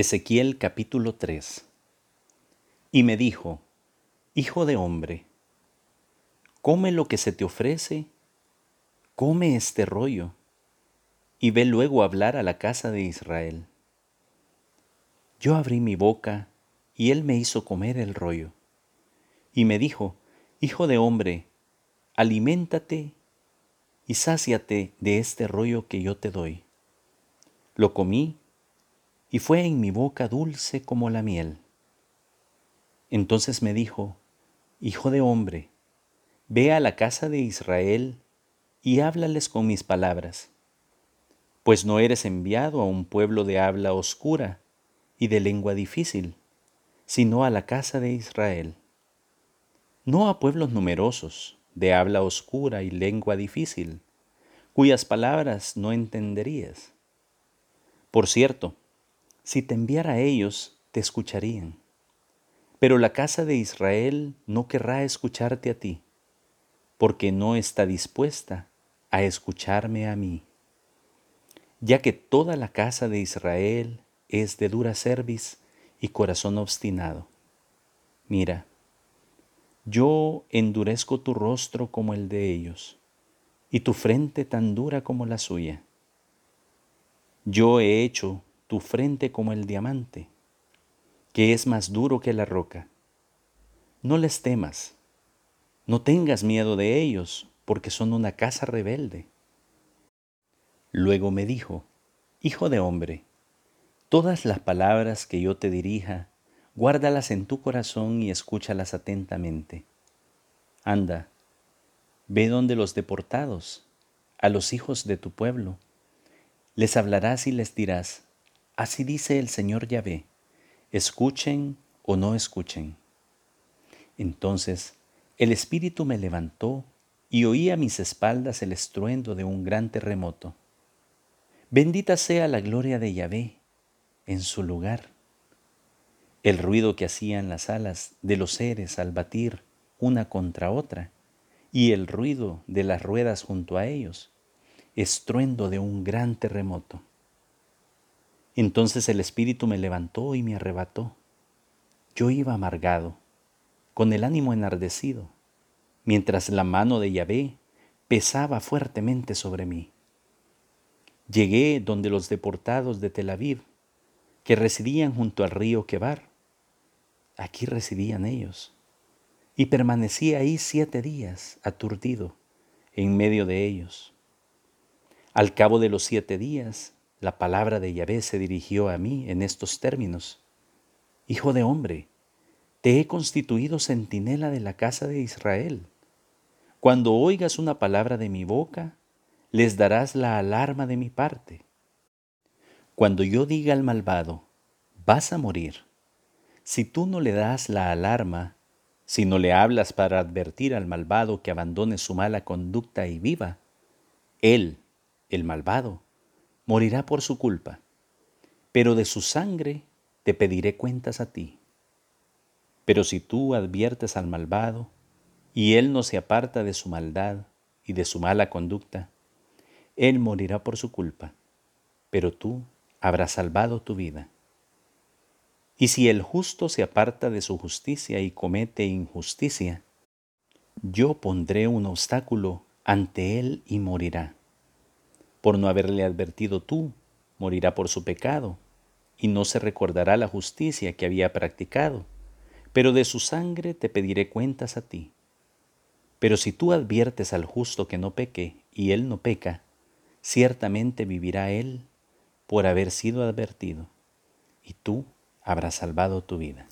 Ezequiel capítulo 3 Y me dijo, Hijo de hombre, come lo que se te ofrece, come este rollo, y ve luego hablar a la casa de Israel. Yo abrí mi boca, y él me hizo comer el rollo. Y me dijo, Hijo de hombre, aliméntate y sáciate de este rollo que yo te doy. Lo comí y fue en mi boca dulce como la miel. Entonces me dijo, Hijo de hombre, ve a la casa de Israel y háblales con mis palabras, pues no eres enviado a un pueblo de habla oscura y de lengua difícil, sino a la casa de Israel. No a pueblos numerosos, de habla oscura y lengua difícil, cuyas palabras no entenderías. Por cierto, si te enviara a ellos, te escucharían. Pero la casa de Israel no querrá escucharte a ti, porque no está dispuesta a escucharme a mí. Ya que toda la casa de Israel es de dura cerviz y corazón obstinado. Mira, yo endurezco tu rostro como el de ellos, y tu frente tan dura como la suya. Yo he hecho tu frente como el diamante, que es más duro que la roca. No les temas, no tengas miedo de ellos, porque son una casa rebelde. Luego me dijo, Hijo de hombre, todas las palabras que yo te dirija, guárdalas en tu corazón y escúchalas atentamente. Anda, ve donde los deportados, a los hijos de tu pueblo, les hablarás y les dirás, Así dice el Señor Yahvé, escuchen o no escuchen. Entonces el Espíritu me levantó y oí a mis espaldas el estruendo de un gran terremoto. Bendita sea la gloria de Yahvé en su lugar. El ruido que hacían las alas de los seres al batir una contra otra y el ruido de las ruedas junto a ellos, estruendo de un gran terremoto. Entonces el Espíritu me levantó y me arrebató. Yo iba amargado, con el ánimo enardecido, mientras la mano de Yahvé pesaba fuertemente sobre mí. Llegué donde los deportados de Tel Aviv, que residían junto al río Quebar, aquí residían ellos, y permanecí ahí siete días, aturdido, en medio de ellos. Al cabo de los siete días, la palabra de Yahvé se dirigió a mí en estos términos. Hijo de hombre, te he constituido centinela de la casa de Israel. Cuando oigas una palabra de mi boca, les darás la alarma de mi parte. Cuando yo diga al malvado, vas a morir, si tú no le das la alarma, si no le hablas para advertir al malvado que abandone su mala conducta y viva, él, el malvado, morirá por su culpa, pero de su sangre te pediré cuentas a ti. Pero si tú adviertes al malvado, y él no se aparta de su maldad y de su mala conducta, él morirá por su culpa, pero tú habrás salvado tu vida. Y si el justo se aparta de su justicia y comete injusticia, yo pondré un obstáculo ante él y morirá por no haberle advertido tú, morirá por su pecado, y no se recordará la justicia que había practicado, pero de su sangre te pediré cuentas a ti. Pero si tú adviertes al justo que no peque, y él no peca, ciertamente vivirá él por haber sido advertido, y tú habrás salvado tu vida.